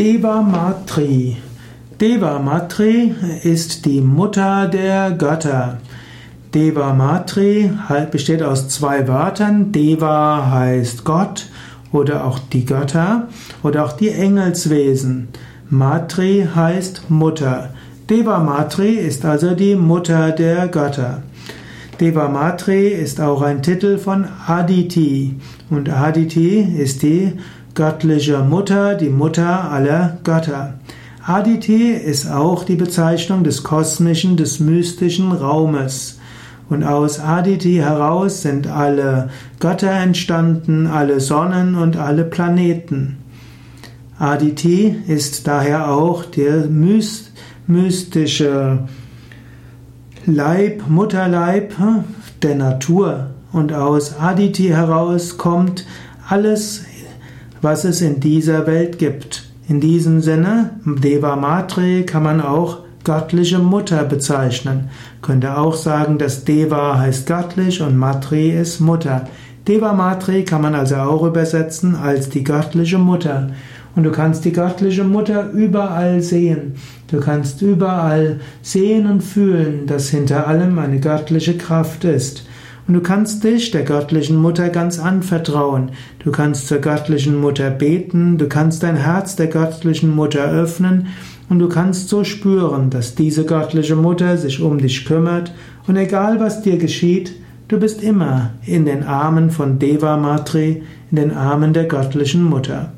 Deva Matri. Deva Matri ist die Mutter der Götter. Deva Matri besteht aus zwei Wörtern. Deva heißt Gott oder auch die Götter oder auch die Engelswesen. Matri heißt Mutter. Deva Matri ist also die Mutter der Götter. Deva Matri ist auch ein Titel von Aditi und Aditi ist die göttliche Mutter, die Mutter aller Götter. Aditi ist auch die Bezeichnung des kosmischen, des mystischen Raumes. Und aus Aditi heraus sind alle Götter entstanden, alle Sonnen und alle Planeten. Aditi ist daher auch der mystische Leib, Mutterleib der Natur. Und aus Aditi heraus kommt alles, was es in dieser Welt gibt. In diesem Sinne, Deva Matre kann man auch göttliche Mutter bezeichnen. Könnte auch sagen, dass Deva heißt göttlich und Matri ist Mutter. Deva Matri kann man also auch übersetzen als die göttliche Mutter. Und du kannst die göttliche Mutter überall sehen. Du kannst überall sehen und fühlen, dass hinter allem eine göttliche Kraft ist. Und du kannst dich der göttlichen Mutter ganz anvertrauen. Du kannst zur göttlichen Mutter beten, du kannst dein Herz der göttlichen Mutter öffnen und du kannst so spüren, dass diese göttliche Mutter sich um dich kümmert und egal was dir geschieht, du bist immer in den Armen von Deva Matri, in den Armen der göttlichen Mutter.